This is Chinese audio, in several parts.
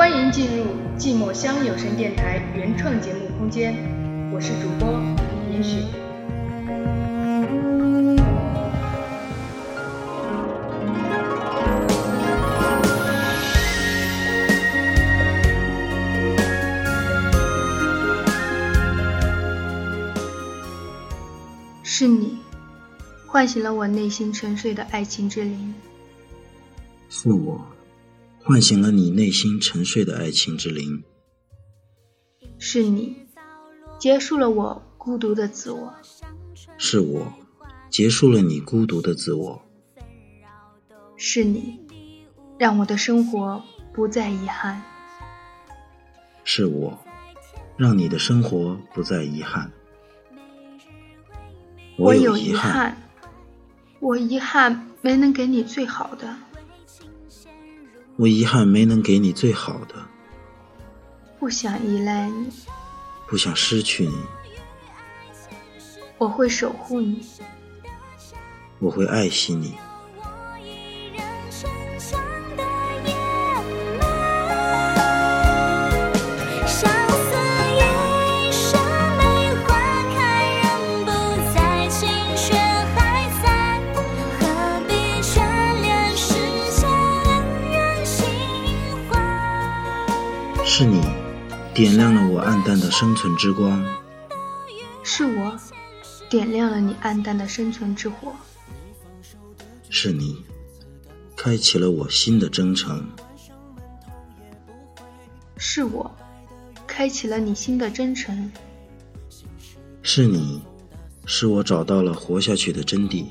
欢迎进入寂寞乡有声电台原创节目空间，我是主播严雪。是你，唤醒了我内心沉睡的爱情之灵。是我，唤醒了你内心沉睡的爱情之灵。是你，结束了我孤独的自我。是我，结束了你孤独的自我。是你，让我的生活不再遗憾。是我，让你的生活不再遗憾。我有遗憾，我遗憾没能给你最好的。我遗憾没能给你最好的。不想依赖你，不想失去你。我会守护你，我会爱惜你。是你点亮了我暗淡的生存之光，是我点亮了你暗淡的生存之火，是你开启了我新的征程，是我开启了你新的征程，是你使我找到了活下去的真谛，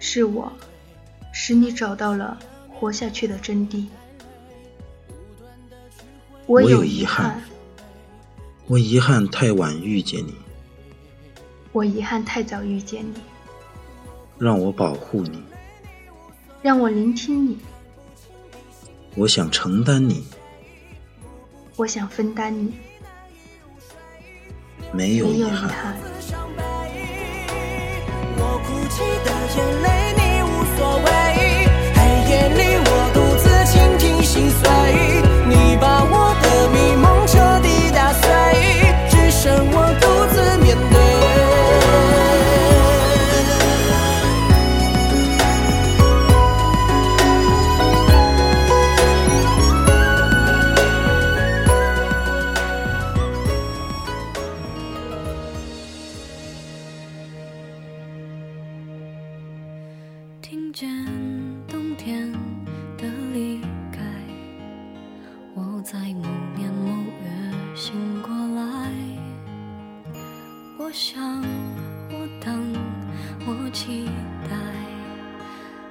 是我使你找到了活下去的真谛。我有遗憾，我遗憾太晚遇见你，我遗憾太早遇见你，让我保护你，让我聆听你，我想承担你，我想分担你，没有遗憾。听见冬天的离开，我在某年某月醒过来。我想，我等，我期待，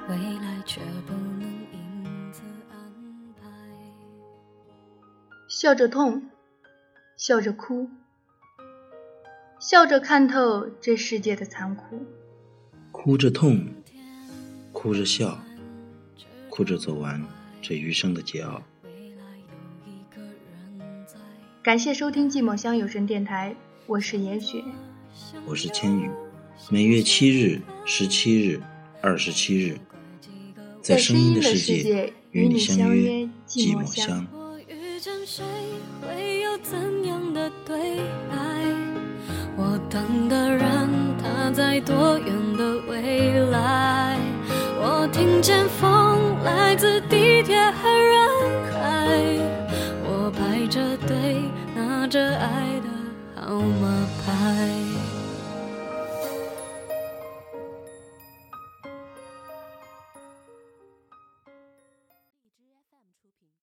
未来却不能因此安排。笑着痛，笑着哭，笑着看透这世界的残酷，哭着痛。哭着笑，哭着走完这余生的桀骜。感谢收听寂寞乡有声电台，我是严雪，我是千羽。每月七日、十七日、二十七日，在声音的世界与你相约寂寞乡。我等的人，他在多远一阵风。